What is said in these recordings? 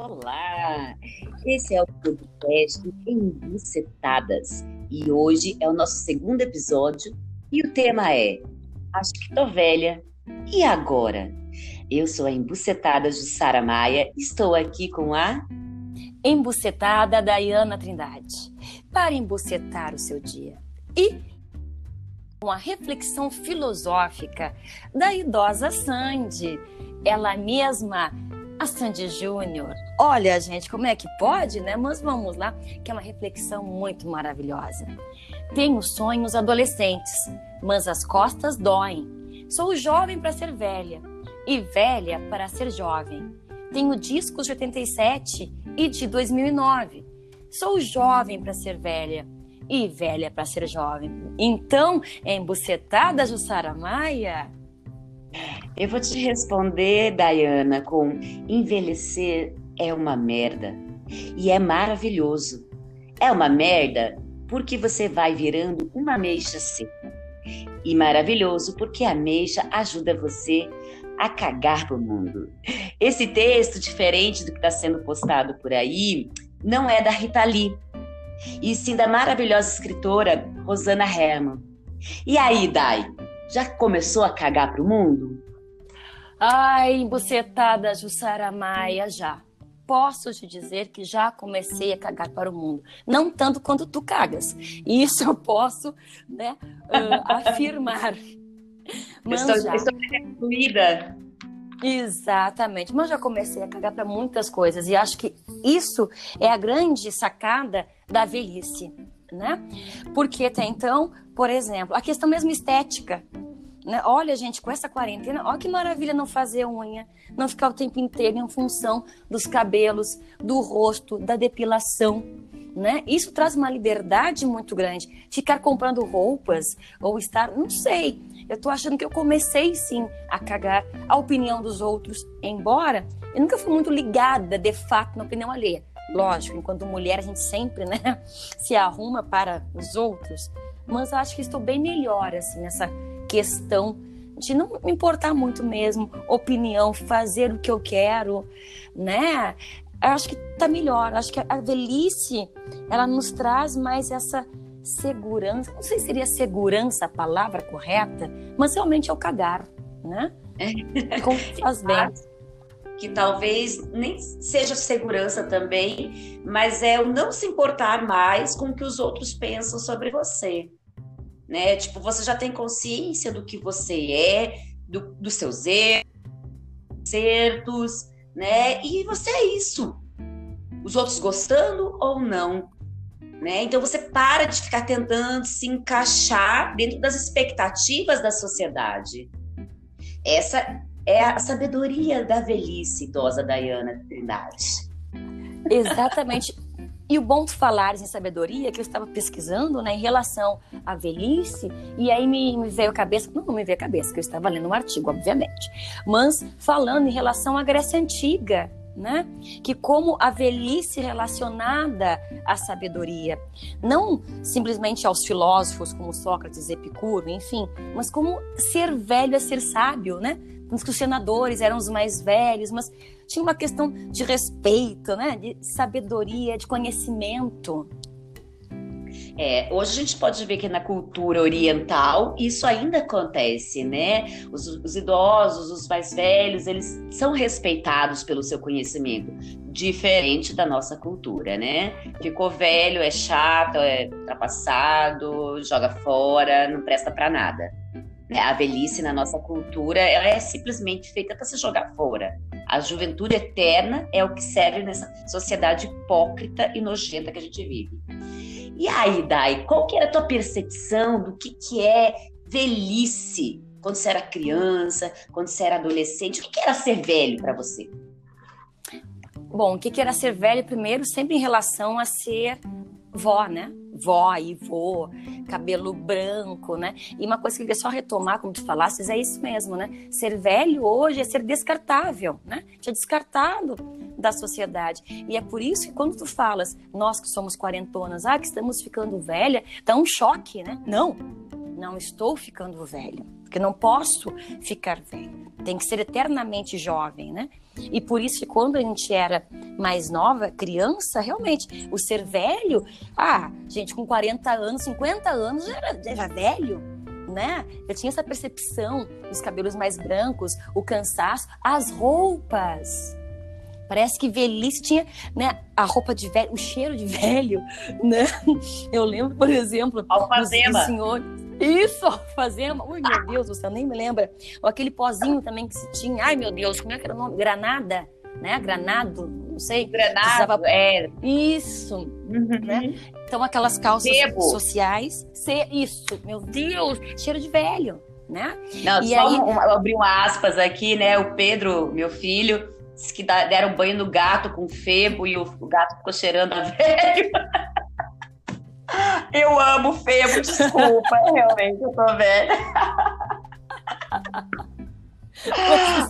Olá! Esse é o podcast Embucetadas e hoje é o nosso segundo episódio e o tema é Acho que tô velha. E agora? Eu sou a Embucetada Jussara Maia estou aqui com a Embucetada Dayana Trindade para embucetar o seu dia. E uma reflexão filosófica da idosa Sandy, ela mesma a Sandy Júnior. Olha, gente, como é que pode, né? Mas vamos lá, que é uma reflexão muito maravilhosa. Tenho sonhos adolescentes, mas as costas doem. Sou jovem para ser velha e velha para ser jovem. Tenho discos de 87 e de 2009. Sou jovem para ser velha e velha para ser jovem. Então, embucetada Jussara Maia, eu vou te responder, Dayana, com envelhecer é uma merda e é maravilhoso. É uma merda porque você vai virando uma ameixa seca. E maravilhoso porque a ameixa ajuda você a cagar pro mundo. Esse texto, diferente do que está sendo postado por aí, não é da Rita Lee, e sim da maravilhosa escritora Rosana Herman. E aí, Dai, já começou a cagar pro mundo? Ai, embucetada Jussara Maia, já. Posso te dizer que já comecei a cagar para o mundo. Não tanto quanto tu cagas. Isso eu posso né, uh, afirmar. Mas estou, já... estou. Exatamente. Mas já comecei a cagar para muitas coisas. E acho que isso é a grande sacada da velhice. Né? Porque até então, por exemplo, a questão mesmo estética. Né? Olha, gente, com essa quarentena, olha que maravilha não fazer unha, não ficar o tempo inteiro em função dos cabelos, do rosto, da depilação. Né? Isso traz uma liberdade muito grande. Ficar comprando roupas ou estar, não sei. Eu tô achando que eu comecei sim a cagar a opinião dos outros, embora eu nunca fui muito ligada de fato na opinião alheia. Lógico, enquanto mulher a gente sempre, né, se arruma para os outros, mas acho que estou bem melhor assim nessa questão de não me importar muito mesmo, opinião, fazer o que eu quero, né? Eu acho que tá melhor. Acho que a velhice ela nos traz mais essa segurança. Não sei se seria segurança a palavra correta, mas realmente é o cagar, né? É. Como faz bem. Que talvez nem seja segurança também, mas é o não se importar mais com o que os outros pensam sobre você né? Tipo, você já tem consciência do que você é, do, dos seus erros, certos, né? E você é isso. Os outros gostando ou não, né? Então você para de ficar tentando se encaixar dentro das expectativas da sociedade. Essa é a sabedoria da velhice idosa Diana Trindade. Exatamente. E o bom de falar em sabedoria, que eu estava pesquisando né, em relação à velhice, e aí me, me veio a cabeça, não, não me veio a cabeça, que eu estava lendo um artigo, obviamente, mas falando em relação à Grécia Antiga, né? Que como a velhice relacionada à sabedoria, não simplesmente aos filósofos como Sócrates, Epicuro, enfim, mas como ser velho é ser sábio, né? Os senadores eram os mais velhos, mas tinha uma questão de respeito, né? De sabedoria, de conhecimento. É, hoje a gente pode ver que na cultura oriental isso ainda acontece, né? Os, os, idosos, os mais velhos, eles são respeitados pelo seu conhecimento, diferente da nossa cultura, né? Ficou velho, é chato, é ultrapassado, joga fora, não presta para nada. Né? A velhice na nossa cultura ela é simplesmente feita para se jogar fora. A juventude eterna é o que serve nessa sociedade hipócrita e nojenta que a gente vive. E aí, Dai, qual que era a tua percepção do que, que é velhice quando você era criança, quando você era adolescente? O que, que era ser velho para você? Bom, o que, que era ser velho primeiro, sempre em relação a ser vó, né? Vó e vô, cabelo branco, né? E uma coisa que eu queria só retomar, como tu falasses, é isso mesmo, né? Ser velho hoje é ser descartável, né? É descartado da sociedade. E é por isso que quando tu falas, nós que somos quarentonas, ah, que estamos ficando velha, dá um choque, né? Não, não estou ficando velho, porque não posso ficar velho. Tem que ser eternamente jovem, né? E por isso que quando a gente era mais nova, criança, realmente, o ser velho, ah, gente com 40 anos, 50 anos já era, já era velho, né? Eu tinha essa percepção dos cabelos mais brancos, o cansaço, as roupas. Parece que velhice tinha, né, a roupa de velho, o cheiro de velho, né? Eu lembro, por exemplo, alfazema. senhor isso, alfazema. Ui, meu Deus, você nem me lembra. Ou aquele pozinho também que se tinha. Ai, meu Deus, como é que era o nome? Granada, né? Granado, não sei. Granado, Precisava... é. Isso, uhum. né? Então, aquelas calças sociais. Se... Isso, meu Deus, cheiro de velho, né? Não, e só aí... um, abrir um aspas aqui, né? O Pedro, meu filho, disse que deram banho no gato com febo e o gato ficou cheirando a velho. Eu amo Febo, desculpa, realmente, eu tô velha.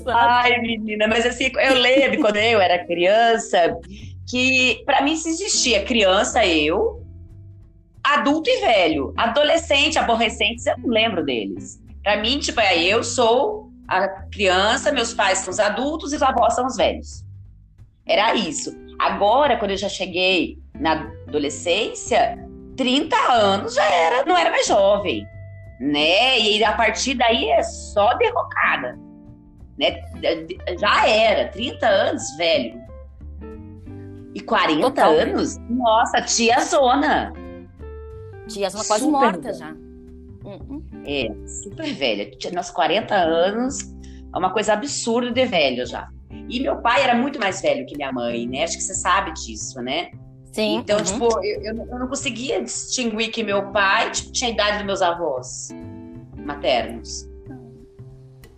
Ai, menina, mas assim, eu lembro quando eu era criança que para mim se existia criança, eu, adulto e velho. Adolescente, aborrecentes, eu não lembro deles. Para mim, tipo, é, eu sou a criança, meus pais são os adultos e os avós são os velhos. Era isso. Agora, quando eu já cheguei na adolescência, 30 anos já era, não era mais jovem, né? E a partir daí é só derrocada, né? Já era, 30 anos, velho. E 40 Total. anos, nossa, tia Zona. Tia Zona quase super morta já. É, super velha. Nos 40 anos, é uma coisa absurda de velho já. E meu pai era muito mais velho que minha mãe, né? Acho que você sabe disso, né? Sim. Então, uhum. tipo, eu, eu, não conseguia distinguir que meu pai tipo, tinha a idade dos meus avós maternos.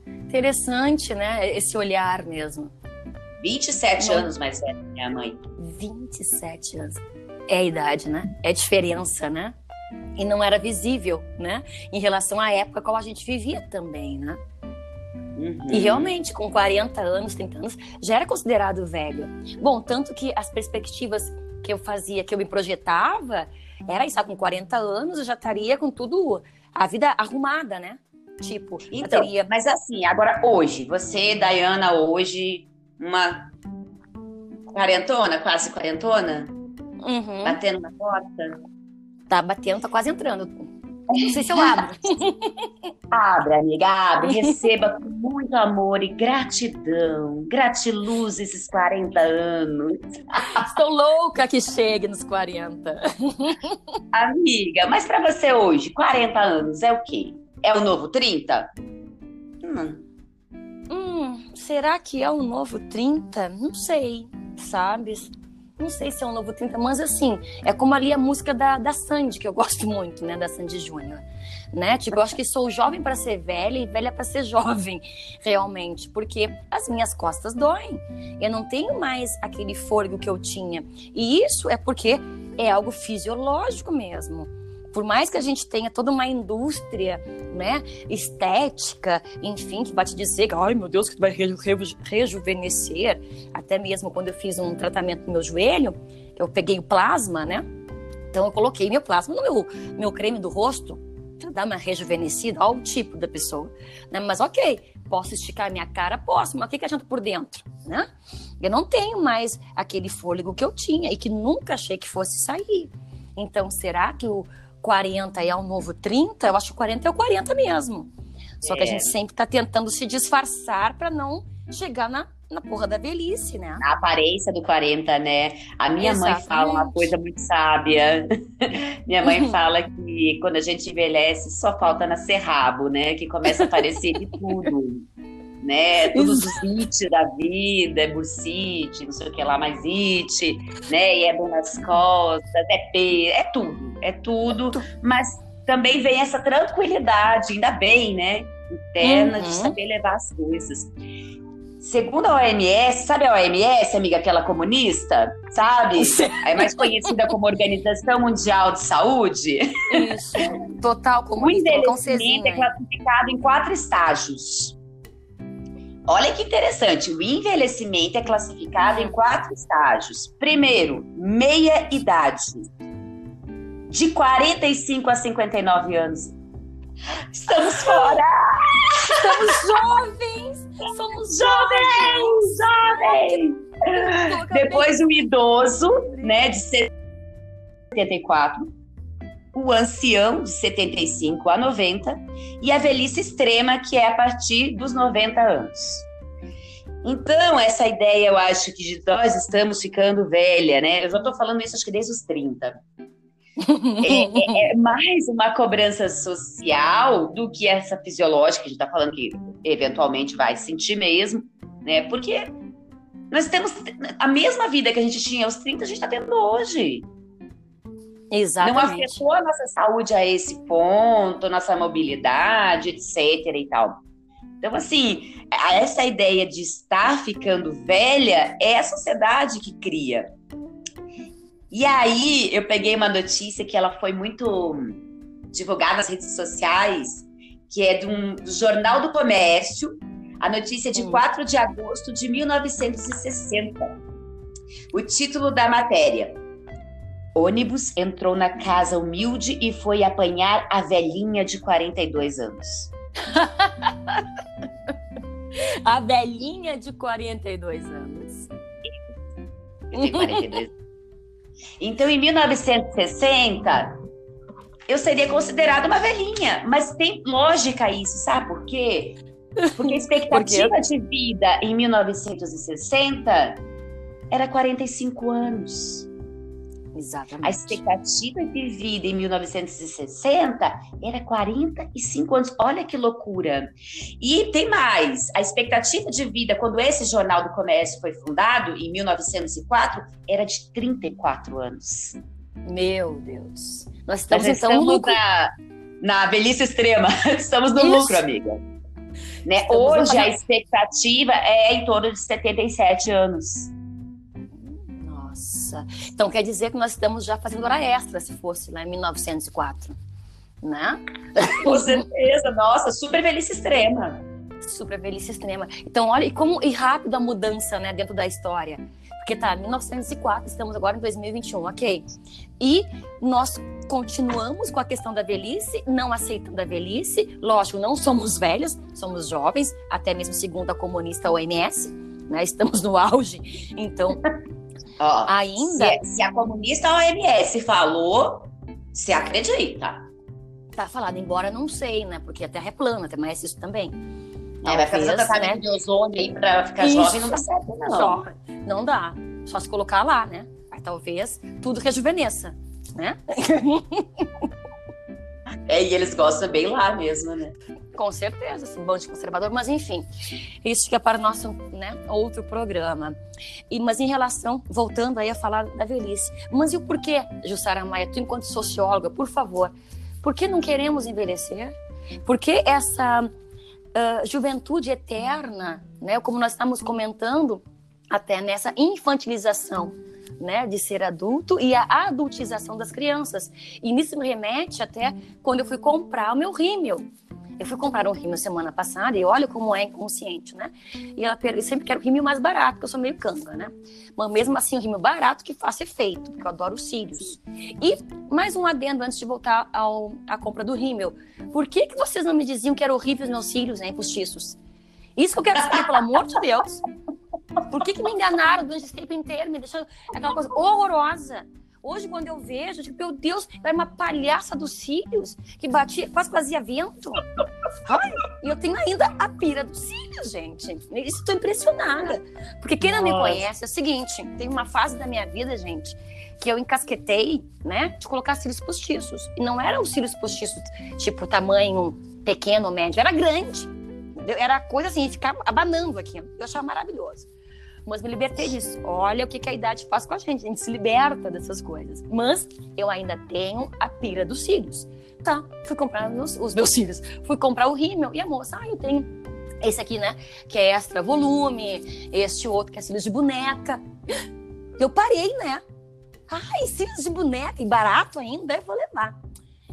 Interessante, né? Esse olhar mesmo. 27 não. anos mais velha que minha mãe. 27 anos. É a idade, né? É a diferença, né? E não era visível, né? Em relação à época qual a gente vivia também, né? Uhum. E realmente, com 40 anos, 30 anos, já era considerado velho. Bom, tanto que as perspectivas que eu fazia, que eu me projetava, era isso, com 40 anos eu já estaria com tudo, a vida arrumada, né? Tipo, então, teria... mas assim, agora hoje, você, Dayana, hoje, uma quarentona, quase quarentona, uhum. batendo na porta? Tá batendo, tá quase entrando. Não sei se eu abro. Abre, amiga, abre. Receba com muito amor e gratidão. Gratiluz esses 40 anos. Estou louca que chegue nos 40. Amiga, mas para você hoje, 40 anos é o quê? É o novo 30? Hum. Hum, será que é o novo 30? Não sei, sabe? Não sei se é um novo 30, mas assim, é como ali a música da, da Sandy, que eu gosto muito, né, da Sandy Júnior, né? Tipo, eu acho que sou jovem para ser velha e velha para ser jovem, realmente, porque as minhas costas doem. Eu não tenho mais aquele fôlego que eu tinha. E isso é porque é algo fisiológico mesmo por mais que a gente tenha toda uma indústria, né, estética, enfim, que vai te dizer que, ai meu Deus, que vai rejuvenescer, até mesmo quando eu fiz um tratamento no meu joelho, eu peguei o plasma, né, então eu coloquei meu plasma no meu, meu creme do rosto, para dar uma rejuvenescida. Ao tipo da pessoa, né, mas ok, posso esticar minha cara, posso, mas o que, que adianta por dentro, né? Eu não tenho mais aquele fôlego que eu tinha e que nunca achei que fosse sair. Então, será que o, 40 é o novo 30, eu acho que 40 é o 40 mesmo. Só é. que a é. gente sempre tá tentando se disfarçar para não chegar na, na porra da velhice, né? A aparência do 40, né? A minha Exatamente. mãe fala uma coisa muito sábia. minha mãe fala que quando a gente envelhece, só falta nascer rabo, né? Que começa a aparecer de tudo. Né? Todos os it da vida, é bursite, não sei o que lá, mais it, né? E é bom nas costas, é P, é tudo é tudo, mas também vem essa tranquilidade, ainda bem, né? Interna uhum. de saber levar as coisas. Segundo a OMS, sabe a OMS, amiga, aquela comunista? Sabe? É mais conhecida como Organização Mundial de Saúde. Isso. Total comunista. O envelhecimento é classificado em quatro estágios. Olha que interessante, o envelhecimento é classificado em quatro estágios. Primeiro, meia idade de 45 a 59 anos. Estamos fora! Estamos jovens! Somos jovens! Jovens! Depois o idoso, né, de 74, o ancião, de 75 a 90, e a velhice extrema, que é a partir dos 90 anos. Então, essa ideia, eu acho que de nós estamos ficando velha, né? Eu já estou falando isso, acho que desde os 30. É, é, é, mais uma cobrança social do que essa fisiológica, que a gente está falando que eventualmente vai sentir mesmo, né? Porque nós temos a mesma vida que a gente tinha aos 30, a gente está tendo hoje. Exatamente. Não afetou a nossa saúde a esse ponto, nossa mobilidade, etc. e tal. Então, assim, essa ideia de estar ficando velha é a sociedade que cria. E aí, eu peguei uma notícia que ela foi muito divulgada nas redes sociais, que é um, do Jornal do Comércio, a notícia de hum. 4 de agosto de 1960. O título da matéria: Ônibus entrou na casa humilde e foi apanhar a velhinha de 42 anos. a velhinha de 42 anos. 42. Então, em 1960, eu seria considerada uma velhinha. Mas tem lógica isso, sabe por quê? Porque a expectativa Por de vida em 1960 era 45 anos. Exatamente. A expectativa de vida em 1960 era 45 anos. Olha que loucura. E tem mais. A expectativa de vida, quando esse Jornal do Comércio foi fundado, em 1904, era de 34 anos. Meu Deus. Nós estamos, Nós então, estamos na, na velhice extrema. Estamos no Isso. lucro, amiga. Né? Hoje a expectativa é em torno de 77 anos. Então quer dizer que nós estamos já fazendo hora extra, se fosse lá em 1904, né? Com certeza, nossa, super velhice extrema. Super velhice extrema. Então olha e como e rápido a mudança, né, dentro da história. Porque tá, 1904, estamos agora em 2021, ok? E nós continuamos com a questão da velhice, não aceitando a velhice. Lógico, não somos velhos, somos jovens, até mesmo segundo a comunista OMS, né? Estamos no auge. Então, Ó, ainda. Se, se, a comunista OMS falou, se acredita. Tá falado, embora não sei, né? Porque a Terra é plana, tem mais isso também. É, vai fazer tratamento né? de ozônio aí pra ficar Isso. jovem, não dá certo, não. Só, não dá. Só se colocar lá, né? Aí talvez tudo rejuvenesça, né? É, e eles gostam bem lá mesmo, né? Com certeza, assim, bom de conservador, mas enfim, isso que é para o nosso né, outro programa. E, mas em relação, voltando aí a falar da velhice, mas e o porquê, Jussara Maia, tu enquanto socióloga, por favor, por que não queremos envelhecer? Por que essa uh, juventude eterna, né? Como nós estamos comentando, até nessa infantilização, né, de ser adulto e a adultização das crianças. E nisso me remete até quando eu fui comprar o meu rímel. Eu fui comprar um rímel semana passada e olha como é inconsciente, né? E ela eu sempre quero rímel mais barato, porque eu sou meio canga, né? Mas mesmo assim, um rímel barato que faça efeito, porque eu adoro os cílios. E mais um adendo antes de voltar ao, à compra do rímel. Por que, que vocês não me diziam que era horrível os meus cílios, né, postiços? Isso que eu quero saber, pelo amor de Deus. Por que, que me enganaram durante esse tempo inteiro? Me deixou aquela coisa horrorosa. Hoje, quando eu vejo, eu digo, meu Deus, era uma palhaça dos cílios que batia, quase fazia vento. Ai, e eu tenho ainda a pira dos cílios, gente. Estou impressionada. Porque quem não me conhece é o seguinte: tem uma fase da minha vida, gente, que eu encasquetei, né, de colocar cílios postiços. E não eram cílios postiços, tipo, tamanho pequeno ou médio, era grande. Era coisa assim, ficar abanando aqui. Eu achava maravilhoso mas me libertei disso. Olha o que, que a idade faz com a gente, a gente se liberta dessas coisas. Mas eu ainda tenho a pira dos cílios. Tá, fui comprar os, os meus cílios, fui comprar o rímel e a moça, ah, eu tenho esse aqui, né, que é extra volume, este outro que é cílios de boneca. Eu parei, né? Ai, cílios de boneca e barato ainda, eu vou levar.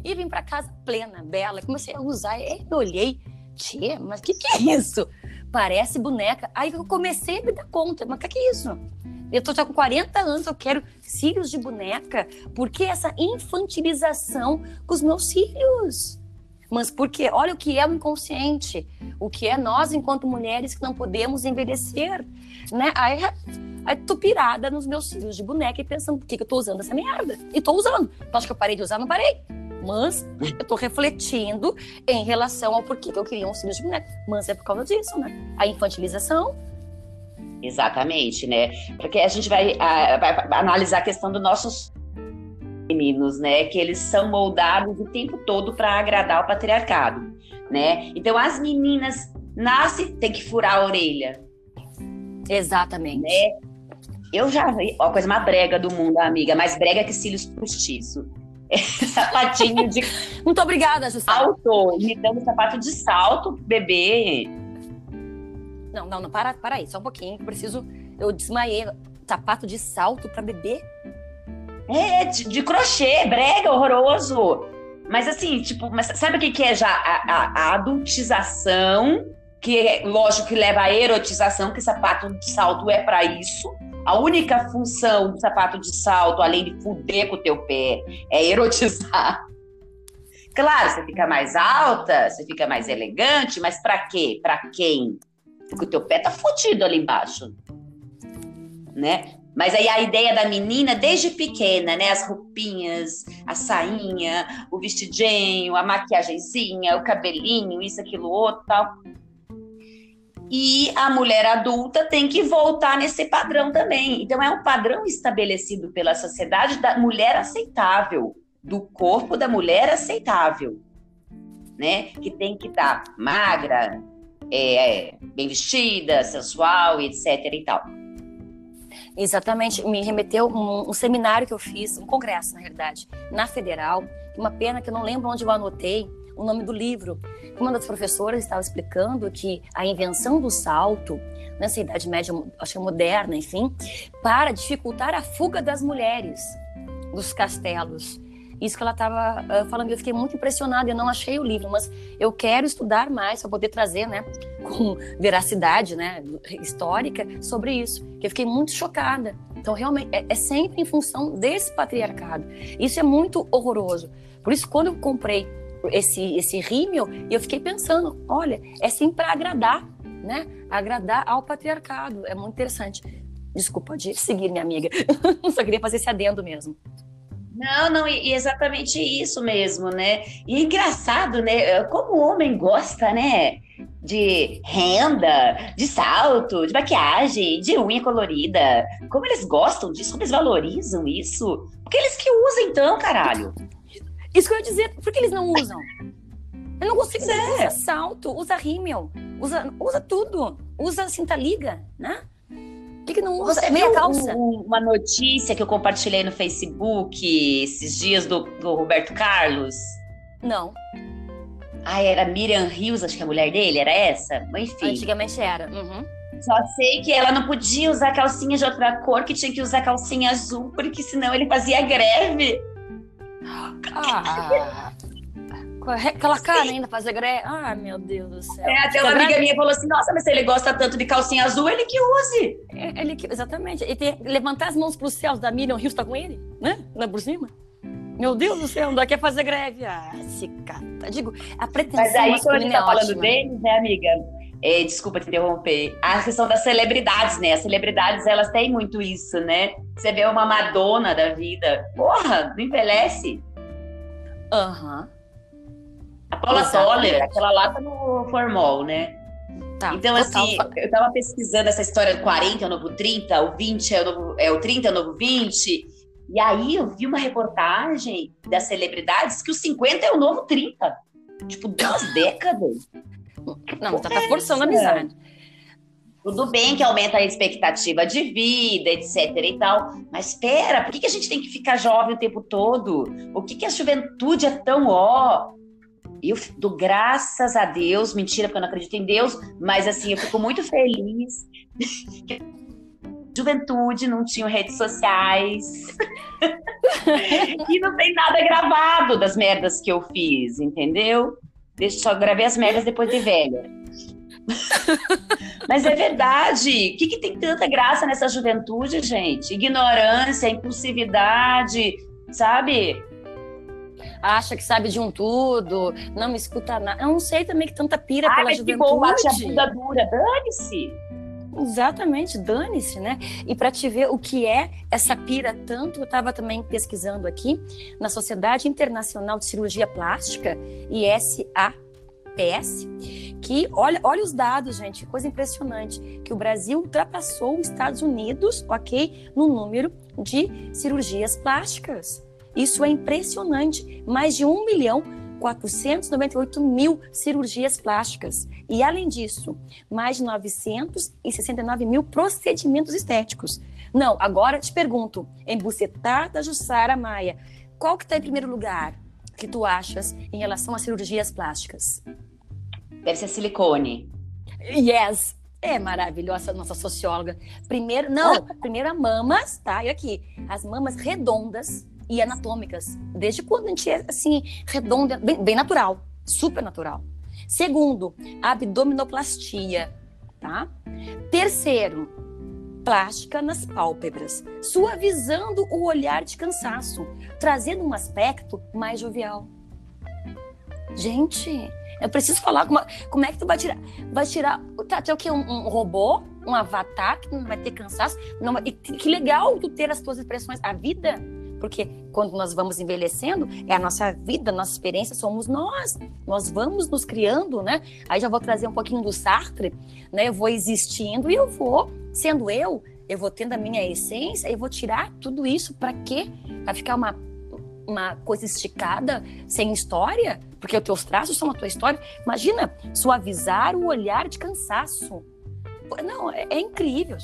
E vim para casa plena, bela, comecei a usar, e olhei, tia, mas o que, que é isso? Parece boneca. Aí eu comecei a me dar conta, mas o que, é isso? Eu tô já com 40 anos, eu quero cílios de boneca. Por que essa infantilização com os meus cílios? Mas porque olha o que é o inconsciente, o que é nós enquanto mulheres que não podemos envelhecer, né? Aí, Aí tô pirada nos meus cílios de boneca e pensando, por que, que eu tô usando essa merda? E tô usando. Tu acha que eu parei de usar? Não parei. Mas eu tô refletindo em relação ao porquê que eu queria um cílios de boneca. Mas é por causa disso, né? A infantilização. Exatamente, né? Porque a gente vai, a, vai analisar a questão dos nossos meninos, né? Que eles são moldados o tempo todo para agradar o patriarcado, né? Então as meninas nascem, tem que furar a orelha. Exatamente. Né? Eu já vi, ó, coisa mais brega do mundo, amiga, mais brega que cílios postiço. Sapatinho de. Muito obrigada, Justine. Salto, me dando sapato de salto, bebê. Não, não, não, para, para aí, só um pouquinho, preciso. Eu desmaiei. Sapato de salto para bebê? É, de, de, crochê, brega, horroroso. Mas assim, tipo, mas sabe o que, que é já a, a, a adultização? Que é, lógico que leva à erotização, que sapato de salto é para isso. A única função do sapato de salto, além de fuder com o teu pé, é erotizar. Claro, você fica mais alta, você fica mais elegante, mas para quê? Para quem? Porque o teu pé tá fudido ali embaixo. Né? Mas aí a ideia da menina, desde pequena, né? As roupinhas, a sainha, o vestidinho, a maquiagemzinha, o cabelinho, isso, aquilo, outro tal. E a mulher adulta tem que voltar nesse padrão também. Então, é um padrão estabelecido pela sociedade da mulher aceitável, do corpo da mulher aceitável, né? Que tem que estar tá magra, é, bem vestida, sensual, etc. e tal. Exatamente, me remeteu um, um, seminário que eu fiz, um congresso, na realidade, na Federal. Uma pena que eu não lembro onde eu anotei o nome do livro. Uma das professoras estava explicando que a invenção do salto, nessa Idade Média, acho que é moderna, enfim, para dificultar a fuga das mulheres dos castelos. Isso que ela estava uh, falando, eu fiquei muito impressionada. Eu não achei o livro, mas eu quero estudar mais para poder trazer, né, com veracidade, né, histórica sobre isso. Que eu fiquei muito chocada. Então, realmente, é, é sempre em função desse patriarcado. Isso é muito horroroso. Por isso, quando eu comprei esse esse rímel, eu fiquei pensando, olha, é sempre para agradar, né? Agradar ao patriarcado. É muito interessante. Desculpa de seguir, minha amiga. Só queria fazer esse adendo mesmo. Não, não, e exatamente isso mesmo, né? E é engraçado, né? Como o homem gosta, né? De renda, de salto, de maquiagem, de unha colorida. Como eles gostam disso, como eles valorizam isso. Porque eles que usam, então, caralho. Isso que eu ia dizer, por que eles não usam? Eu não consigo dizer, é. usa salto, usa rímel, usa, usa tudo. Usa cinta liga, né? que, que não usa? Você meia calça. Um, uma notícia que eu compartilhei no Facebook esses dias do, do Roberto Carlos? Não. Ah, era Miriam Rios, acho que é a mulher dele, era essa? Enfim. Antigamente era. Uhum. Só sei que ela não podia usar calcinha de outra cor, que tinha que usar calcinha azul, porque senão ele fazia greve. Ah. Aquela cara ainda fazer greve. Ah, meu Deus do céu. É, até uma amiga minha falou assim: nossa, mas se ele gosta tanto de calcinha azul, ele que use. É, ele que, exatamente. E tem, levantar as mãos para os céus da Miriam Rios tá com ele, né? Não é por cima? Meu Deus do céu, não dá quer fazer greve. Ah, se cata. Digo, a pretensão Mas aí, quando a gente tá é falando deles, né, amiga? É, desculpa te interromper. A questão das celebridades, né? As celebridades, elas têm muito isso, né? Você vê uma Madonna da vida. Porra, não envelhece. Aham. Uhum. A Paula Toller, aquela lá tá no formol, né? Tá, então, assim, eu tava pesquisando essa história do 40 é o novo 30, o 20 é o, novo, é o 30 é o novo 20. E aí eu vi uma reportagem das celebridades que o 50 é o novo 30. Tipo, duas décadas. Não, você tá forçando a amizade. Tudo bem que aumenta a expectativa de vida, etc e tal. Mas espera, por que, que a gente tem que ficar jovem o tempo todo? Por que, que a juventude é tão ó? eu dou graças a Deus, mentira, porque eu não acredito em Deus, mas assim, eu fico muito feliz. Juventude não tinha redes sociais. e não tem nada gravado das merdas que eu fiz, entendeu? Deixa só gravei as merdas depois de velha. Mas é verdade. O que, que tem tanta graça nessa juventude, gente? Ignorância, impulsividade, sabe? acha que sabe de um tudo, não me escuta nada. Eu não sei também que tanta pira Ai, pela mas juventude. Bom, bate a bunda dura, dane-se. Exatamente, dane-se, né? E para te ver o que é essa pira tanto, eu estava também pesquisando aqui na Sociedade Internacional de Cirurgia Plástica, ISAPS, que olha, olha os dados, gente, coisa impressionante, que o Brasil ultrapassou os Estados Unidos, ok, no número de cirurgias plásticas. Isso é impressionante, mais de um milhão 498 mil cirurgias plásticas. E, além disso, mais de 969 mil procedimentos estéticos. Não, agora te pergunto, embucetada Jussara Maia, qual que está em primeiro lugar que tu achas em relação às cirurgias plásticas? Deve ser silicone. Yes, é maravilhosa nossa socióloga. Primeiro, não, primeiro a mamas, tá? E aqui, as mamas redondas, e anatômicas, desde quando a gente é assim, redonda, bem, bem natural, super natural. Segundo, abdominoplastia, tá? Terceiro, plástica nas pálpebras, suavizando o olhar de cansaço, trazendo um aspecto mais jovial. Gente, eu preciso falar como, como é que tu vai tirar, vai tirar, tá, tem o que um, um, robô, um avatar que não vai ter cansaço, não, e que legal tu ter as tuas expressões, a vida porque quando nós vamos envelhecendo, é a nossa vida, a nossa experiência, somos nós. Nós vamos nos criando, né? Aí já vou trazer um pouquinho do Sartre, né? Eu vou existindo e eu vou sendo eu, eu vou tendo a minha essência, eu vou tirar tudo isso para quê? Para ficar uma uma coisa esticada, sem história, porque os teus traços são a tua história. Imagina suavizar o olhar de cansaço. Não, é, é incrível.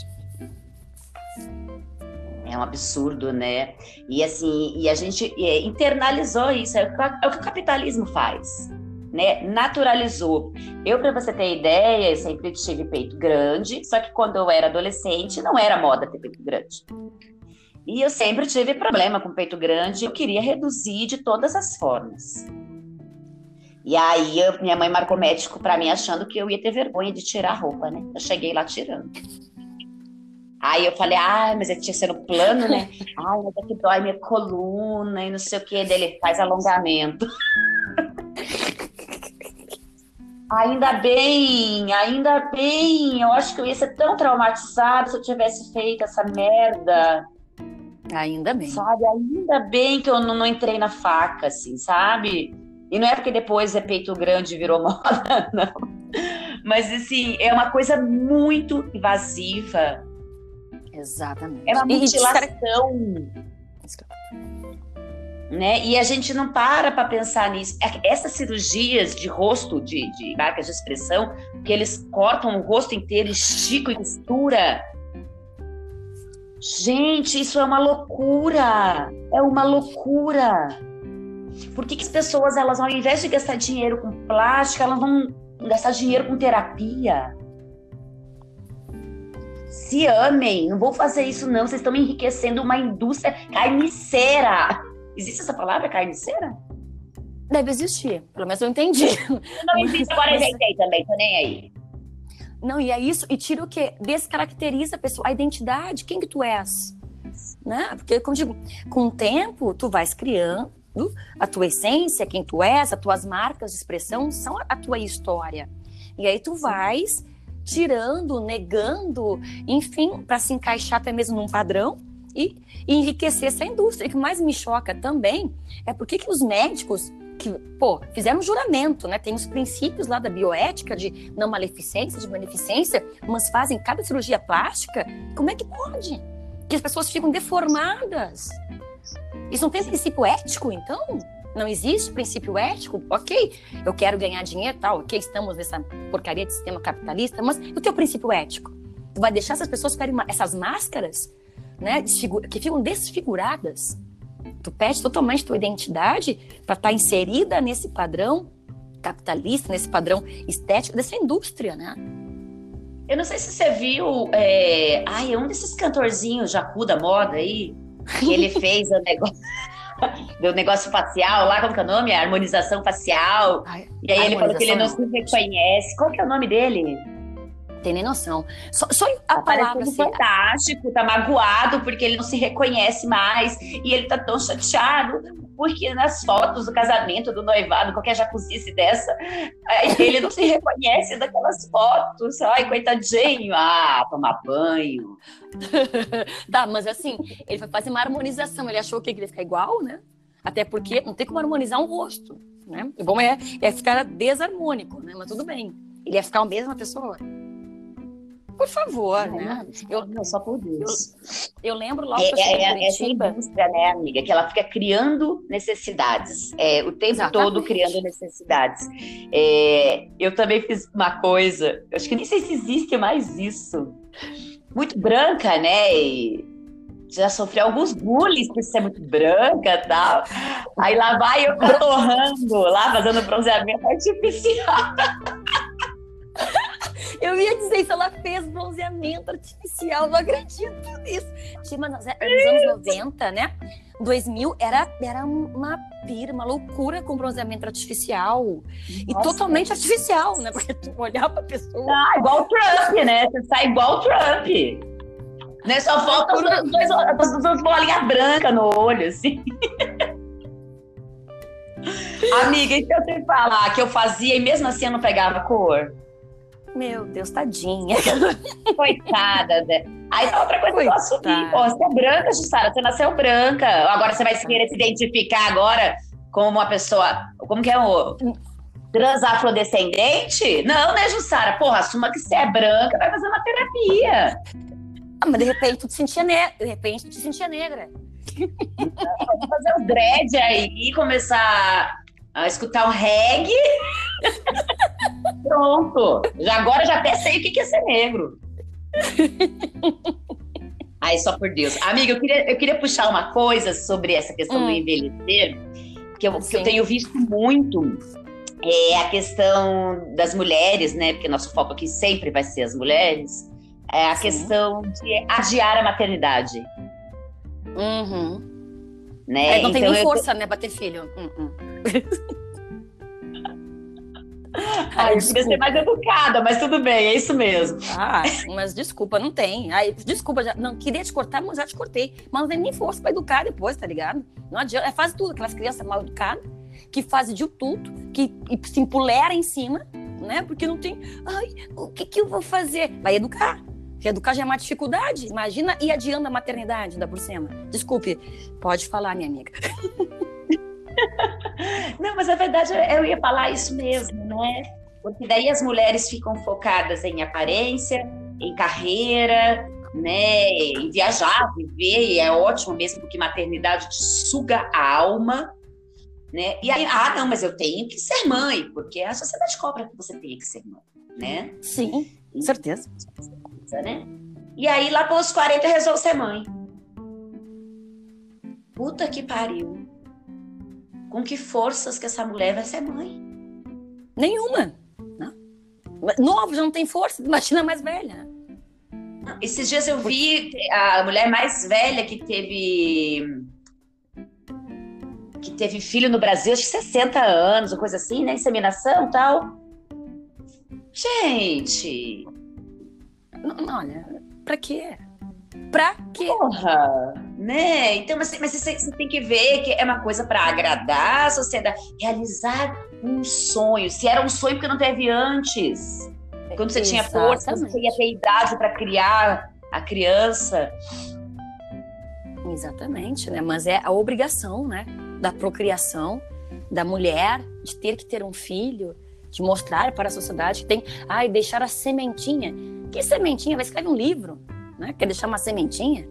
É um absurdo, né? E assim, e a gente é, internalizou isso, é é o que o capitalismo faz. Né, naturalizou. Eu, para você ter ideia, eu sempre tive peito grande, só que quando eu era adolescente não era moda ter peito grande. E eu sempre tive problema com peito grande, eu queria reduzir de todas as formas. E aí eu, minha mãe marcou médico para mim achando que eu ia ter vergonha de tirar a roupa, né? Eu cheguei lá tirando. Aí eu falei, ah, mas é tinha sido plano, né? Ai, mas é que dói minha coluna e não sei o que. dele faz alongamento. ainda bem, ainda bem. Eu acho que eu ia ser tão traumatizada se eu tivesse feito essa merda. Ainda bem. Sabe, ainda bem que eu não, não entrei na faca, assim, sabe? E não é porque depois é peito grande virou moda, não. Mas, assim, é uma coisa muito invasiva Exatamente. É uma mutilação. Né? E a gente não para para pensar nisso. É essas cirurgias de rosto, de, de marcas de expressão, que eles cortam o rosto inteiro, esticam e costura. Gente, isso é uma loucura. É uma loucura. Por que, que as pessoas, elas, ao invés de gastar dinheiro com plástica, elas vão gastar dinheiro com terapia? Se amem. Não vou fazer isso, não. Vocês estão enriquecendo uma indústria carniceira. Existe essa palavra, carniceira? Deve existir. Pelo menos eu entendi. Não existe, agora inventei também, tô nem aí. Não, e é isso. E tira o quê? Descaracteriza a pessoa, a identidade, quem que tu és. Né? Porque, como digo, com o tempo, tu vais criando a tua essência, quem tu és, as tuas marcas de expressão são a tua história. E aí tu vais tirando, negando, enfim, para se encaixar até mesmo num padrão e, e, enriquecer essa indústria. E o que mais me choca também é porque que os médicos que, pô, fizeram um juramento, né? Tem os princípios lá da bioética de não maleficência, de beneficência, mas fazem cada cirurgia plástica. Como é que pode? Que as pessoas ficam deformadas. Isso não tem princípio ético, então? Não existe princípio ético, ok, eu quero ganhar dinheiro, tal, ok, estamos nessa porcaria de sistema capitalista, mas o teu princípio ético? Tu vai deixar essas pessoas ficarem, essas máscaras, né, que ficam desfiguradas? Tu perde totalmente tua identidade para estar tá inserida nesse padrão capitalista, nesse padrão estético dessa indústria, né? Eu não sei se você viu, é... ai, é um desses cantorzinhos Jacu da moda aí, que ele fez o negócio do negócio facial lá, como que é o nome? A harmonização facial. Ai, e aí ele falou que ele não se reconhece. Qual que é o nome dele? Tem nem noção. Só, só a tá palavra assim, fantástico, tá magoado porque ele não se reconhece mais e ele tá tão chateado porque nas fotos do casamento, do noivado, qualquer jacuzzi dessa, ele não se reconhece daquelas fotos. Ai, coitadinho. Ah, tomar banho. tá, mas assim, ele foi fazer uma harmonização. Ele achou que ele ia ficar igual, né? Até porque não tem como harmonizar um rosto, né? O bom é, é ficar desarmônico, né? Mas tudo bem. Ele ia ficar a mesma pessoa. Por favor, não, né? Eu, não, só por Deus. Eu, eu lembro logo é, que eu é, é, essa indústria, né, amiga? Que ela fica criando necessidades. É, o tempo Exatamente. todo criando necessidades. É, eu também fiz uma coisa, acho que nem sei se existe mais isso. Muito branca, né? E já sofri alguns bullies por ser muito branca e tal. Aí lá vai eu torrando, lá fazendo bronzeamento artificial. Eu ia dizer se ela fez bronzeamento artificial, não acredito nisso. Tinha nos anos 90, né? 2000 era, era uma pira, uma loucura com bronzeamento artificial. Nossa. E totalmente artificial, né? Porque tu olhar pra pessoa. Ah, igual o Trump, né? Você sai igual o Trump. Né? Só falta as duas, as duas bolinhas brancas no olho, assim. Amiga, então eu te falar que eu fazia e mesmo assim eu não pegava cor. Meu Deus, tadinha. Coitada, né? Aí outra coisa Coitada. que eu assumi, pô, você é branca, Jussara, você nasceu branca. Agora você vai querer se identificar agora como uma pessoa, como que é o transafrodescendente? Não, né, Jussara? Porra, assuma que você é branca, vai fazer uma terapia. Ah, mas de repente tu te sentia negra, de repente tu te sentia negra. Vamos fazer o dread aí começar a escutar o reggae. Pronto. Já, agora já até sei o que é ser negro. Ai, só por Deus. Amiga, eu queria, eu queria puxar uma coisa sobre essa questão hum. do envelhecer, que eu, que eu tenho visto muito. É a questão das mulheres, né? Porque nosso foco aqui sempre vai ser as mulheres. É a Sim. questão de adiar a maternidade. Uhum. Né? É, não tem então, nem força, eu... né, pra ter filho. Uhum. Ai, eu queria ser mais educada, mas tudo bem, é isso mesmo. Ah, mas desculpa, não tem. Ai, desculpa, já, não queria te cortar, mas já te cortei. Mas não tem nem força para educar depois, tá ligado? Não adianta, é, faz tudo, aquelas crianças mal educadas, que fazem de tudo, que se empulera em cima, né? Porque não tem. Ai, o que, que eu vou fazer? Vai educar. Porque educar já é uma dificuldade. Imagina e adiando a maternidade da por cima. Desculpe, pode falar, minha amiga. Não, mas a verdade eu ia falar isso mesmo, né? Porque daí as mulheres ficam focadas em aparência, em carreira, né? Em viajar, viver, e é ótimo mesmo, porque maternidade te suga a alma, né? E aí, ah, não, mas eu tenho que ser mãe, porque a sociedade cobra que você tenha que ser mãe, né? Sim, com certeza. Né? E aí, lá pelos 40, resolve ser mãe. Puta que pariu com que forças que essa mulher vai ser mãe? Nenhuma. Não. Novo já não tem força, imagina mais velha. esses dias eu vi a mulher mais velha que teve que teve filho no Brasil, acho que 60 anos, ou coisa assim, né? Inseminação e tal. Gente! Olha, pra quê? Pra quê? Porra! Né? Então, mas, mas você, você tem que ver que é uma coisa para agradar a sociedade, realizar um sonho. Se era um sonho porque não teve antes. Quando você Exatamente. tinha força, você ia ter idade para criar a criança. Exatamente, né? Mas é a obrigação, né? Da procriação da mulher de ter que ter um filho, de mostrar para a sociedade que tem, ai, deixar a sementinha. Que sementinha? Vai escrever um livro, né? Quer deixar uma sementinha?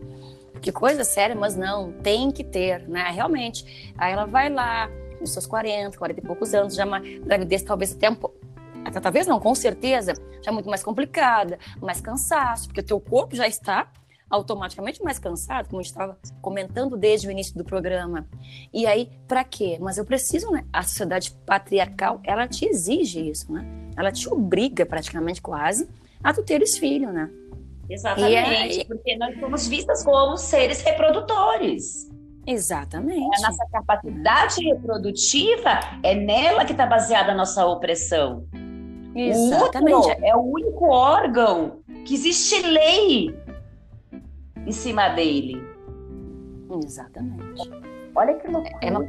Que coisa séria, mas não, tem que ter, né? Realmente. Aí ela vai lá, nos seus 40, 40 e poucos anos, já uma gravidez talvez até um pouco. Talvez não, com certeza, já muito mais complicada, mais cansaço, porque o teu corpo já está automaticamente mais cansado, como a gente estava comentando desde o início do programa. E aí, para quê? Mas eu preciso, né? A sociedade patriarcal, ela te exige isso, né? Ela te obriga praticamente quase a tu teres filho, né? Exatamente, é... porque nós somos vistas como seres reprodutores. Exatamente. A nossa capacidade reprodutiva é nela que está baseada a nossa opressão. Exatamente. O é o único órgão que existe lei em cima dele. Exatamente. Olha que loucura. É, uma,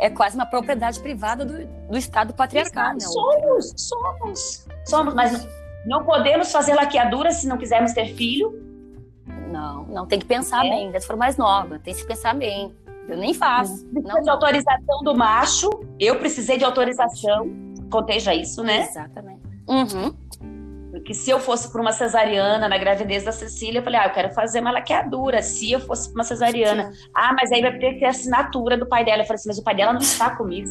é quase uma propriedade privada do, do Estado patriarcal, né? Somos, somos, somos, mas não podemos fazer laqueadura se não quisermos ter filho. Não, não, tem que pensar é. bem. Se for mais nova, tem que pensar bem. Eu nem faço. Precisa não, de autorização do macho. Eu precisei de autorização. Contei já isso, né? Exatamente. Uhum. Porque se eu fosse por uma cesariana na gravidez da Cecília, eu falei, ah, eu quero fazer uma laqueadura. Se eu fosse por uma cesariana, Sim. ah, mas aí vai ter que ter assinatura do pai dela. Eu falei assim, mas o pai dela não está comigo.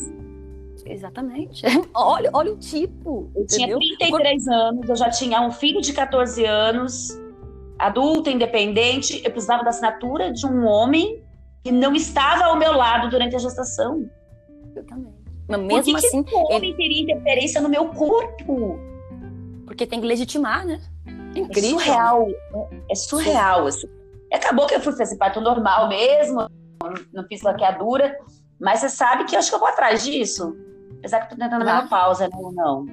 Exatamente. olha, olha o tipo. Eu entendeu? tinha 33 Por... anos, eu já tinha um filho de 14 anos, adulto, independente. Eu precisava da assinatura de um homem que não estava ao meu lado durante a gestação. Eu também. Mas mesmo Por que assim. Que homem ele... teria interferência no meu corpo? Porque tem que legitimar, né? É incrível. É surreal. É surreal. Assim. Acabou que eu fui fazer parto normal mesmo, não fiz laqueadura, mas você sabe que eu acho que eu vou atrás disso. Apesar que eu tô tentando a pausa, não, né? não.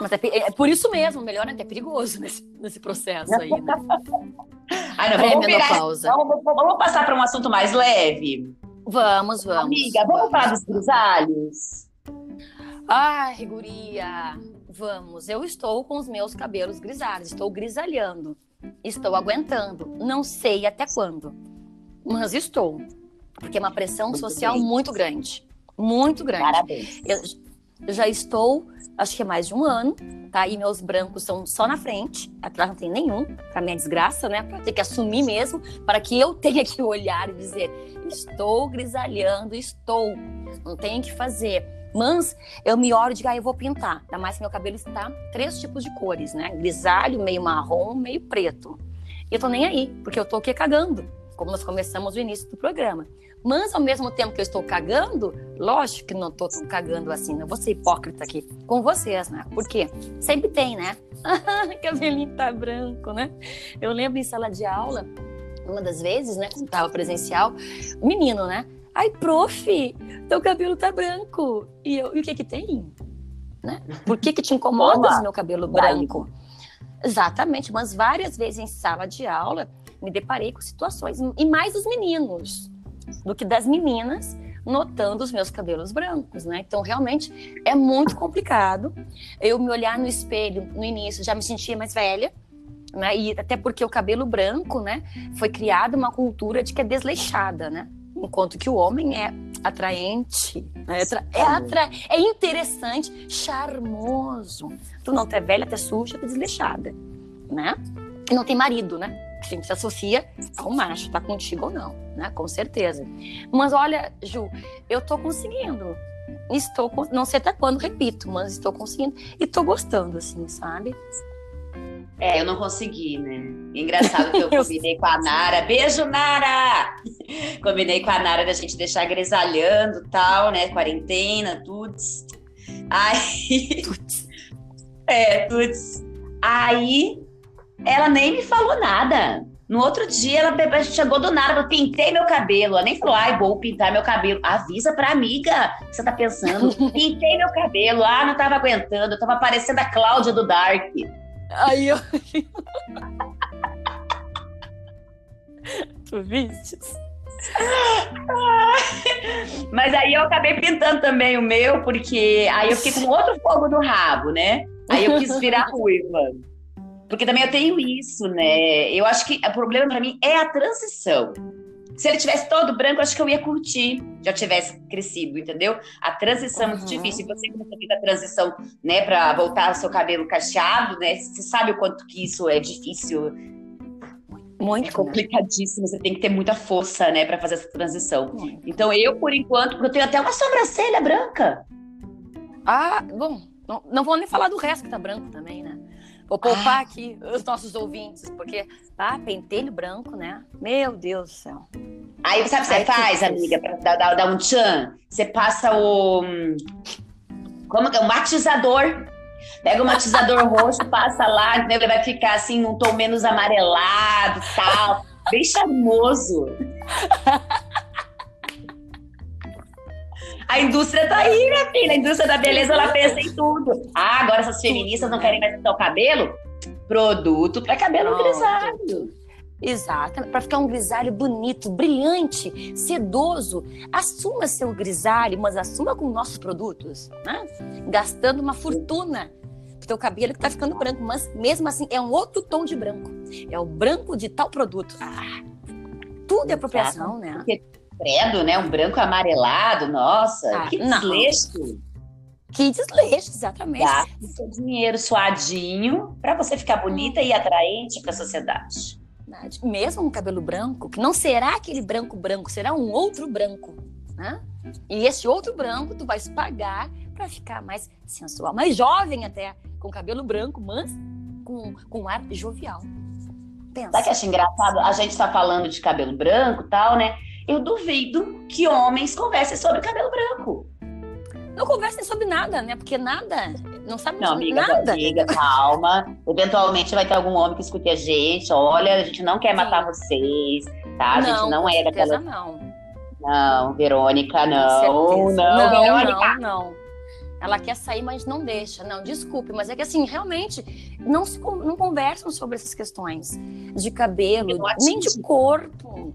Mas é, é, por isso mesmo, melhor é até perigoso nesse, nesse processo aí, né? Ai, não, vamos, virar, vamos, vamos passar para um assunto mais leve? Vamos, vamos. Amiga, vamos, vamos falar dos grisalhos? Ai, guria, Vamos, eu estou com os meus cabelos grisalhos, estou grisalhando, estou aguentando, não sei até quando, mas estou, porque é uma pressão muito social bem. muito grande, muito grande. Parabéns. Eu, eu já estou, acho que é mais de um ano, tá? E meus brancos são só na frente, atrás não tem nenhum, para minha desgraça, né? Para ter que assumir mesmo, para que eu tenha que olhar e dizer: estou grisalhando, estou, não tenho que fazer mas eu me olho e digo, ah, eu vou pintar. Ainda mais que meu cabelo está três tipos de cores, né? Grisalho, meio marrom, meio preto. E eu tô nem aí, porque eu tô aqui cagando, como nós começamos no início do programa. Mas ao mesmo tempo que eu estou cagando, lógico que não estou tão cagando assim, não vou ser hipócrita aqui com vocês, né? Porque sempre tem, né? cabelinho tá branco, né? Eu lembro em sala de aula, uma das vezes, né, quando estava presencial, menino, né? Ai, prof, teu cabelo tá branco. E eu, e o que que tem? Né? Por que que te incomoda esse meu cabelo branco? Exatamente, mas várias vezes em sala de aula me deparei com situações, e mais dos meninos do que das meninas, notando os meus cabelos brancos, né? Então, realmente é muito complicado. Eu me olhar no espelho no início, já me sentia mais velha, né? E até porque o cabelo branco, né, foi criada uma cultura de que é desleixada, né? enquanto que o homem é atraente, é, atra é, atra é interessante, charmoso. Tu não é velha, tu é suja, tu é desleixada, né? E não tem marido, né? A gente se associa ao macho, tá contigo ou não, né? Com certeza. Mas olha, Ju, eu tô conseguindo. Estou, não sei até quando, repito, mas estou conseguindo e tô gostando, assim, sabe? É, eu não consegui, né? Engraçado que eu combinei com a Nara. Beijo, Nara! combinei com a Nara da gente deixar grisalhando tal, né? Quarentena, tudo. Aí. é, tudo. Aí ela nem me falou nada. No outro dia, ela chegou do nada, eu pintei meu cabelo. Ela nem falou, ai, vou pintar meu cabelo. Avisa pra amiga que você tá pensando. pintei meu cabelo. Ah, não tava aguentando. Eu tava parecendo a Cláudia do Dark. Aí eu. tu viste? Mas aí eu acabei pintando também o meu, porque aí eu fiquei com outro fogo no rabo, né? Aí eu quis virar ruiva. Porque também eu tenho isso, né? Eu acho que o problema para mim é a transição. Se ele tivesse todo branco, acho que eu ia curtir, já tivesse crescido, entendeu? A transição é muito uhum. difícil. Você que nunca fez a transição, né, para voltar ao seu cabelo cacheado, né? Você sabe o quanto que isso é difícil. Muito é complicadíssimo. Né? Você tem que ter muita força, né, para fazer essa transição. Muito. Então eu, por enquanto, eu tenho até uma sobrancelha branca. Ah, bom, não, não vou nem falar do resto que tá branco também, né? Vou poupar ah. aqui os nossos ouvintes, porque, ah, pentelho branco, né? Meu Deus do céu. Aí, sabe o que você faz, amiga, pra dar, dar, um tchan? Você passa o. Como que é? O matizador. Pega o matizador roxo, passa lá, entendeu? Ele vai ficar assim, um tom menos amarelado tal. Bem charmoso. A indústria tá aí, minha filha. A indústria da beleza, ela pensa em tudo. Ah, agora essas feministas não querem mais pintar o cabelo? Produto para cabelo Pronto. grisalho. Exato, para ficar um grisalho bonito, brilhante, sedoso. Assuma seu grisalho, mas assuma com nossos produtos, né? Gastando uma fortuna pro teu cabelo que tá ficando branco, mas mesmo assim é um outro tom de branco. É o branco de tal produto. Ah, tudo é apropriação, né? Porque, credo, né? Um branco amarelado, nossa, ah, que desleixo. Que desleixo, exatamente. Gaste seu dinheiro suadinho para você ficar bonita e atraente para a sociedade. Mesmo um cabelo branco, que não será aquele branco branco, será um outro branco, né? E esse outro branco tu vais pagar para ficar mais sensual, mais jovem até, com cabelo branco, mas com, com ar jovial. Pensa. Sabe que acho engraçado? A gente está falando de cabelo branco tal, né? Eu duvido que homens conversem sobre cabelo branco. Não conversem sobre nada, né? Porque nada, não sabe não, amiga, nada. Amiga, calma. Eventualmente vai ter algum homem que escute a gente. Olha, a gente não quer Sim. matar vocês, tá? A não, gente não é daquela. Não. Não, Verônica, não. Não, não, Verônica. Não, não. Ela quer sair, mas não deixa. Não, desculpe, mas é que assim, realmente, não, se, não conversam sobre essas questões de cabelo, nem de corpo.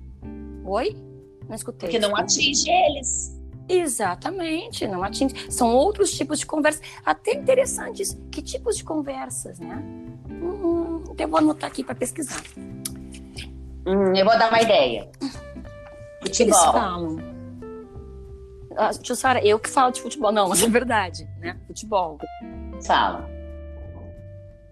Oi? Não escutei. Porque não atinge eles. Exatamente, não atinge. São outros tipos de conversas, até interessantes. Que tipos de conversas, né? Hum, eu vou anotar aqui para pesquisar. Hum, eu vou dar uma ideia. Futebol. Eles falam. Ah, Sara, eu que falo de futebol. Não, mas é verdade, né? Futebol. Falam.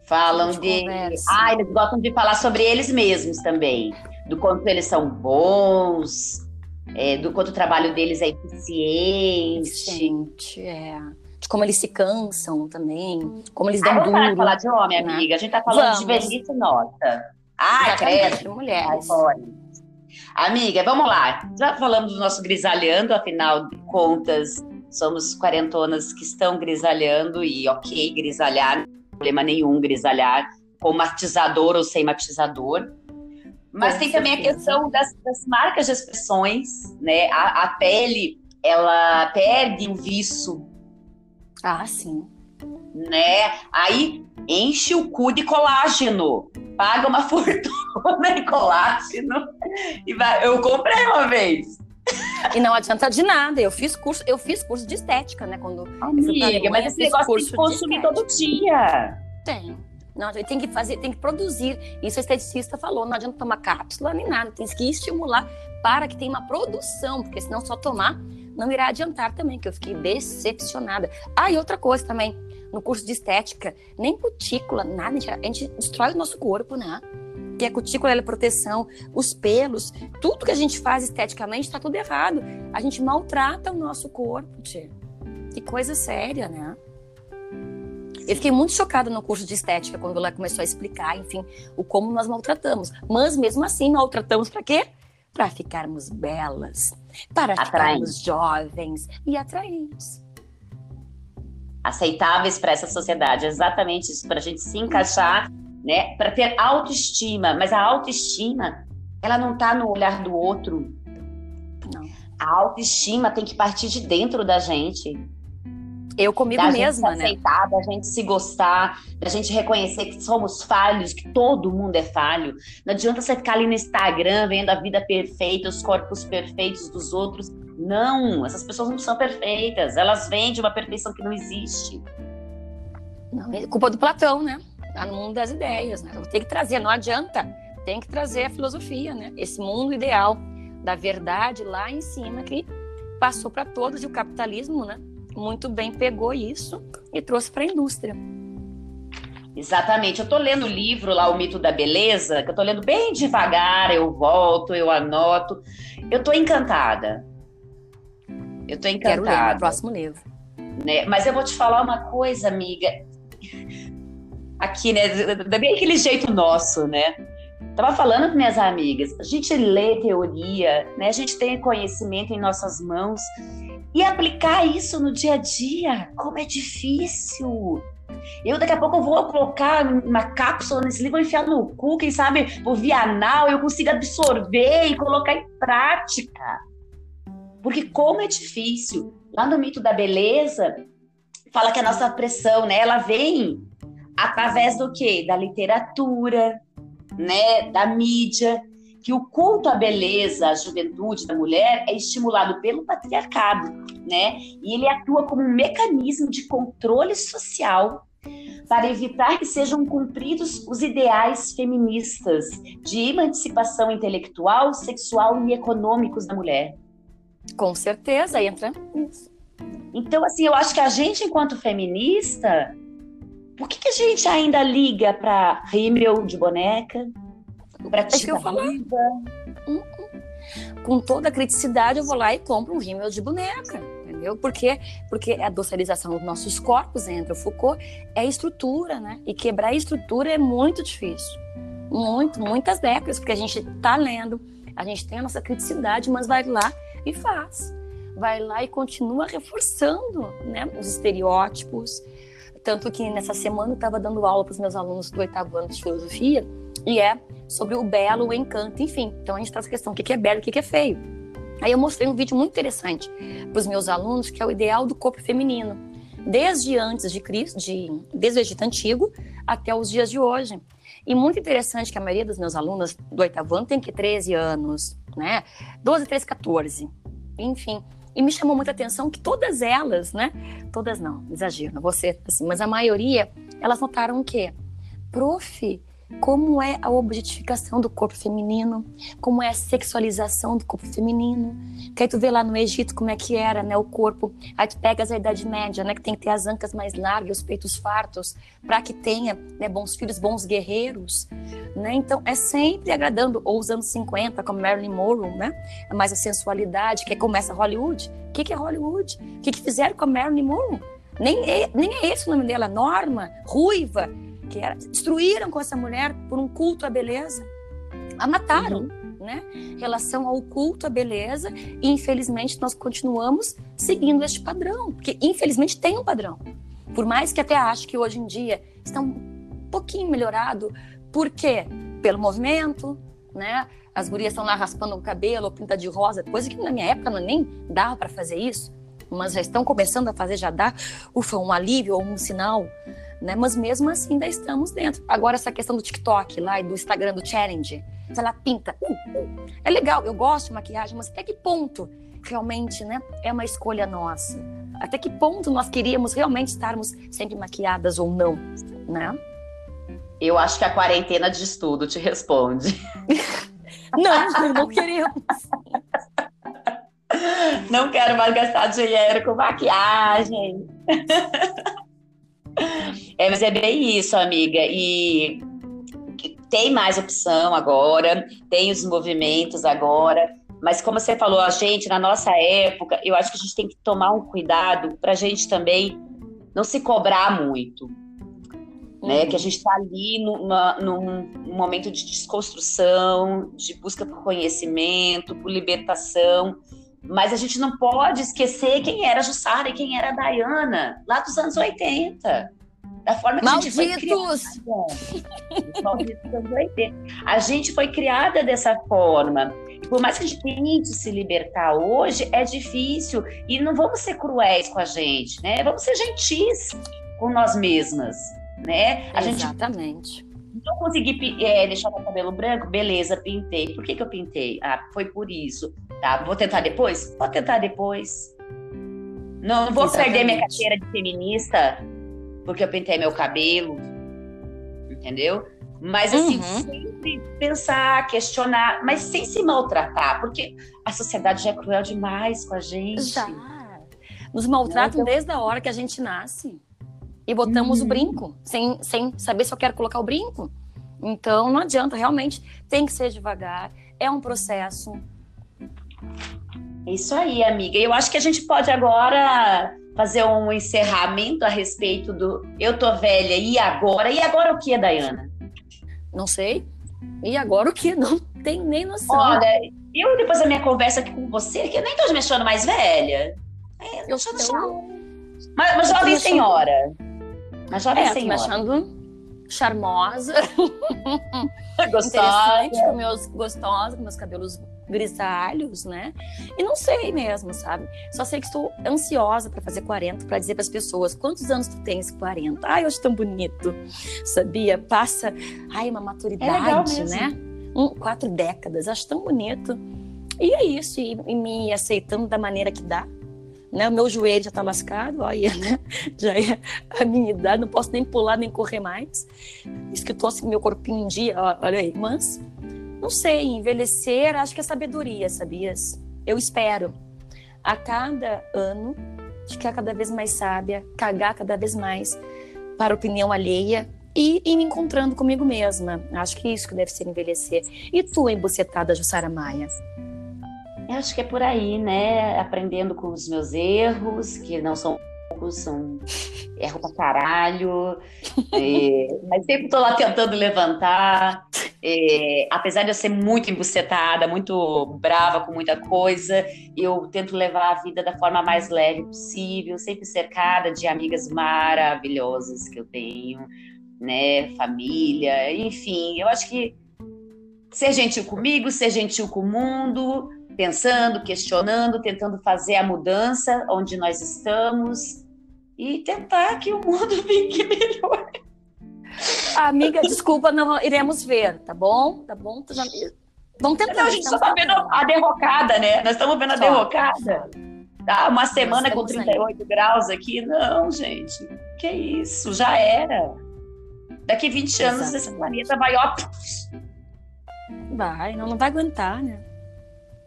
Falam de. de... Ah, eles gostam de falar sobre eles mesmos também. Do quanto eles são bons, é, do quanto o trabalho deles é eficiente. Eficiente, é. De como eles se cansam também, como eles dão ah, duro. Vamos falar de homem, né? amiga. A gente tá falando vamos. de velhice nossa. Ai, credo. mulheres. Ai, amiga, vamos lá. Já falamos do nosso grisalhando, afinal de contas, somos quarentonas que estão grisalhando e ok, grisalhar, não tem problema nenhum grisalhar, com matizador ou sem matizador. Mas tem também a questão das, das, marcas de expressões, né? A, a, pele, ela perde o viço. Ah, sim. Né? Aí enche o cu de colágeno. Paga uma fortuna em colágeno. E vai. Eu comprei uma vez. E não adianta de nada. Eu fiz curso, eu fiz curso de estética, né? Quando Amiga, mas esse negócio tem que consumir todo dia. Tem. Não, tem que fazer, tem que produzir. Isso a esteticista falou, não adianta tomar cápsula nem nada, tem que estimular para que tenha uma produção, porque senão só tomar não irá adiantar também, que eu fiquei decepcionada. Ah, e outra coisa também, no curso de estética, nem cutícula, nada, a gente destrói o nosso corpo, né? Que a cutícula é proteção, os pelos, tudo que a gente faz esteticamente está tudo errado. A gente maltrata o nosso corpo, tia. Que coisa séria, né? Eu fiquei muito chocada no curso de estética quando ela começou a explicar, enfim, o como nós maltratamos. Mas mesmo assim, maltratamos para quê? Para ficarmos belas, para ficarmos jovens e atraentes. Aceitáveis para essa sociedade, exatamente isso, para a gente se encaixar, né? Para ter autoestima. Mas a autoestima, ela não está no olhar do outro. Não. A autoestima tem que partir de dentro da gente. Eu comigo da mesma, gente se né? aceitar, da gente se gostar, da gente reconhecer que somos falhos, que todo mundo é falho. Não adianta você ficar ali no Instagram vendo a vida perfeita, os corpos perfeitos dos outros. Não, essas pessoas não são perfeitas. Elas vêm de uma perfeição que não existe. Não, é culpa do Platão, né? Tá no mundo das ideias, né? Tem que trazer, não adianta. Tem que trazer a filosofia, né? Esse mundo ideal da verdade lá em cima que passou para todos e o capitalismo, né? Muito bem pegou isso e trouxe para a indústria. Exatamente. Eu estou lendo o livro lá, O Mito da Beleza, que eu estou lendo bem devagar, eu volto, eu anoto. Eu estou encantada. Eu estou encantada. Quero ler no próximo livro. Né? Mas eu vou te falar uma coisa, amiga. Aqui, né? Bem aquele jeito nosso, né? Tava falando com minhas amigas. A gente lê teoria, né? A gente tem conhecimento em nossas mãos e aplicar isso no dia a dia, como é difícil. Eu daqui a pouco vou colocar uma cápsula nesse livro, enfiar no cu, quem sabe por via anal eu consigo absorver e colocar em prática. Porque como é difícil. lá no mito da beleza, fala que a nossa pressão, né, ela vem através do quê? Da literatura, né, da mídia, que o culto à beleza, à juventude da mulher é estimulado pelo patriarcado, né? E ele atua como um mecanismo de controle social para evitar que sejam cumpridos os ideais feministas de emancipação intelectual, sexual e econômicos da mulher. Com certeza, entra isso. Então, assim, eu acho que a gente, enquanto feminista, por que, que a gente ainda liga para rímel de boneca? É que eu hum, hum. Com toda a criticidade, eu vou lá e compro um rímel de boneca, entendeu? Porque, porque a docilização dos nossos corpos, entra o Foucault, é estrutura, né? E quebrar a estrutura é muito difícil. Muito, muitas décadas, porque a gente está lendo, a gente tem a nossa criticidade, mas vai lá e faz. Vai lá e continua reforçando né, os estereótipos. Tanto que nessa semana eu estava dando aula para os meus alunos do oitavo ano de filosofia, e é sobre o belo, o encanto, enfim. Então a gente traz a questão: o que é belo, o que é feio. Aí eu mostrei um vídeo muito interessante para os meus alunos, que é o ideal do corpo feminino, desde antes de Cristo, de, desde o Egito Antigo até os dias de hoje. E muito interessante que a maioria dos meus alunos do oitavo ano tem que 13 anos, né? 12, 13, 14. Enfim. E me chamou muita atenção que todas elas, né? Todas não, exagero, não assim, mas a maioria, elas notaram o quê? Prof, como é a objetificação do corpo feminino, como é a sexualização do corpo feminino. Que aí tu vê lá no Egito como é que era, né, o corpo. Aí tu pegas a Idade Média, né, que tem que ter as ancas mais largas, os peitos fartos, para que tenha, né, bons filhos, bons guerreiros, né? Então é sempre agradando ou os anos 50, como Marilyn Monroe, né? Mais a sensualidade, que começa Hollywood. O que que é Hollywood? O que que fizeram com a Marilyn Monroe? Nem é, nem é esse o nome dela, Norma, ruiva, que era, destruíram com essa mulher por um culto à beleza, a mataram, uhum. né? Relação ao culto à beleza, e infelizmente nós continuamos seguindo este padrão, porque infelizmente tem um padrão. Por mais que até ache que hoje em dia está um pouquinho melhorado, por quê? Pelo movimento, né? As gurias estão lá raspando o cabelo, ou pinta de rosa, coisa que na minha época não nem dava para fazer isso, mas já estão começando a fazer, já dá, ufa, um alívio ou um sinal né? Mas mesmo assim ainda estamos dentro. Agora essa questão do TikTok lá e do Instagram do challenge, ela pinta, uh, uh. é legal, eu gosto de maquiagem, mas até que ponto realmente, né, é uma escolha nossa? Até que ponto nós queríamos realmente estarmos sempre maquiadas ou não, né? Eu acho que a quarentena de estudo te responde. não, não queremos. Não quero mais gastar dinheiro com maquiagem. É, mas é bem isso, amiga. E tem mais opção agora, tem os movimentos agora. Mas como você falou, a gente, na nossa época, eu acho que a gente tem que tomar um cuidado para a gente também não se cobrar muito. Uhum. Né? Que a gente está ali numa, num momento de desconstrução, de busca por conhecimento, por libertação. Mas a gente não pode esquecer quem era a Jussara e quem era a Dayana, lá dos anos 80. Da forma que Malditos. a gente foi criada. Malditos anos 80. A gente foi criada dessa forma. Por mais que a gente tente se libertar hoje, é difícil. E não vamos ser cruéis com a gente, né? Vamos ser gentis com nós mesmas, né? A Exatamente. Gente não consegui é, deixar meu cabelo branco, beleza, pintei. Por que, que eu pintei? Ah, foi por isso. Tá, vou tentar depois? Vou tentar depois. Não, não vou Exatamente. perder minha carteira de feminista porque eu pintei meu cabelo, entendeu? Mas assim, uhum. sempre pensar, questionar, mas sem se maltratar, porque a sociedade já é cruel demais com a gente. Já. Nos maltratam então... desde a hora que a gente nasce e botamos uhum. o brinco, sem, sem saber se eu quero colocar o brinco. Então, não adianta, realmente tem que ser devagar, é um processo. Isso aí, amiga. Eu acho que a gente pode agora fazer um encerramento a respeito do Eu tô velha e agora? E agora o que, Dayana? Não sei. E agora o que? Não tem nem noção. Olha, eu depois da minha conversa aqui com você, que eu nem tô me achando mais velha. É, eu sou uma, uma jovem senhora. Uma jovem é, senhora. Tô me achando charmosa. gostosa. com meus, gostosa, com meus cabelos grisalhos, né? E não sei mesmo, sabe? Só sei que estou ansiosa para fazer 40, para dizer para as pessoas quantos anos tu tens 40. Ai, eu acho tão bonito, sabia? Passa, ai, uma maturidade, é né? Um, quatro décadas, acho tão bonito. E é isso, e, e me aceitando da maneira que dá, né? O meu joelho já está lascado, olha, né? Já é a minha idade, não posso nem pular nem correr mais. Isso que eu tô assim, meu corpinho em dia, olha aí. Mas, não sei, envelhecer, acho que é sabedoria, sabias? Eu espero. A cada ano, ficar cada vez mais sábia, cagar cada vez mais para a opinião alheia e, e me encontrando comigo mesma. Acho que é isso que deve ser envelhecer. E tu, embucetada Jussara Maia? Eu acho que é por aí, né? Aprendendo com os meus erros, que não são poucos, são erro pra caralho. mas sempre tô lá tentando levantar. Apesar de eu ser muito embucetada, muito brava com muita coisa, eu tento levar a vida da forma mais leve possível, sempre cercada de amigas maravilhosas que eu tenho, né? Família, enfim. Eu acho que ser gentil comigo, ser gentil com o mundo, pensando, questionando, tentando fazer a mudança onde nós estamos e tentar que o mundo fique melhor. Amiga, desculpa, não iremos ver, tá bom? Tá bom? Vamos tentar. Não, a gente só tá vendo a derrocada, né? Nós estamos vendo a derrocada. Tá, uma semana com 38 aí. graus aqui. Não, gente. Que isso? Já era. Daqui 20 Exatamente. anos esse planeta vai, ó. Vai, não, não vai aguentar, né?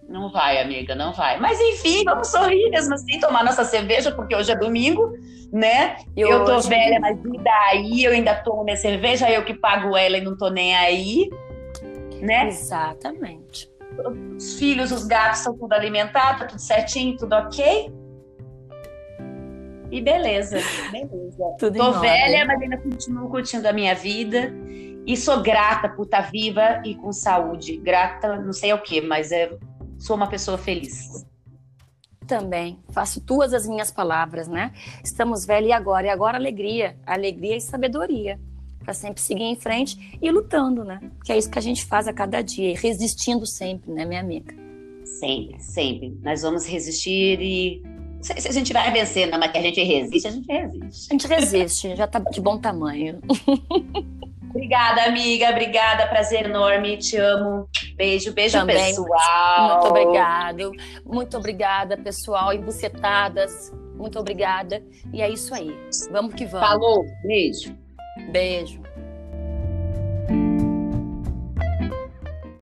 Não vai, amiga, não vai. Mas enfim, vamos sorrir mesmo assim, tomar nossa cerveja, porque hoje é domingo, né? E eu tô hoje... velha, mas e daí? Eu ainda tomo minha cerveja, eu que pago ela e não tô nem aí, né? Exatamente. Os filhos, os gatos são tudo alimentados, tá tudo certinho, tudo ok. E beleza, beleza. Tudo tô velha, mas ainda continuo curtindo a minha vida. E sou grata por estar tá viva e com saúde. Grata, não sei o que, mas é sou uma pessoa feliz. Também, faço tuas as minhas palavras, né? Estamos velhos e agora? E agora alegria, alegria e sabedoria. Para sempre seguir em frente e lutando, né? Que é isso que a gente faz a cada dia, e resistindo sempre, né, minha amiga? Sempre, sempre. Nós vamos resistir e. Se a gente vai vencer, não, mas que a gente resiste, a gente resiste. A gente resiste, já tá de bom tamanho. Obrigada, amiga. Obrigada. Prazer enorme. Te amo. Beijo, beijo, Também. pessoal. Muito obrigado. Muito obrigada, pessoal. Embucetadas. Muito obrigada. E é isso aí. Vamos que vamos. Falou. Beijo. Beijo.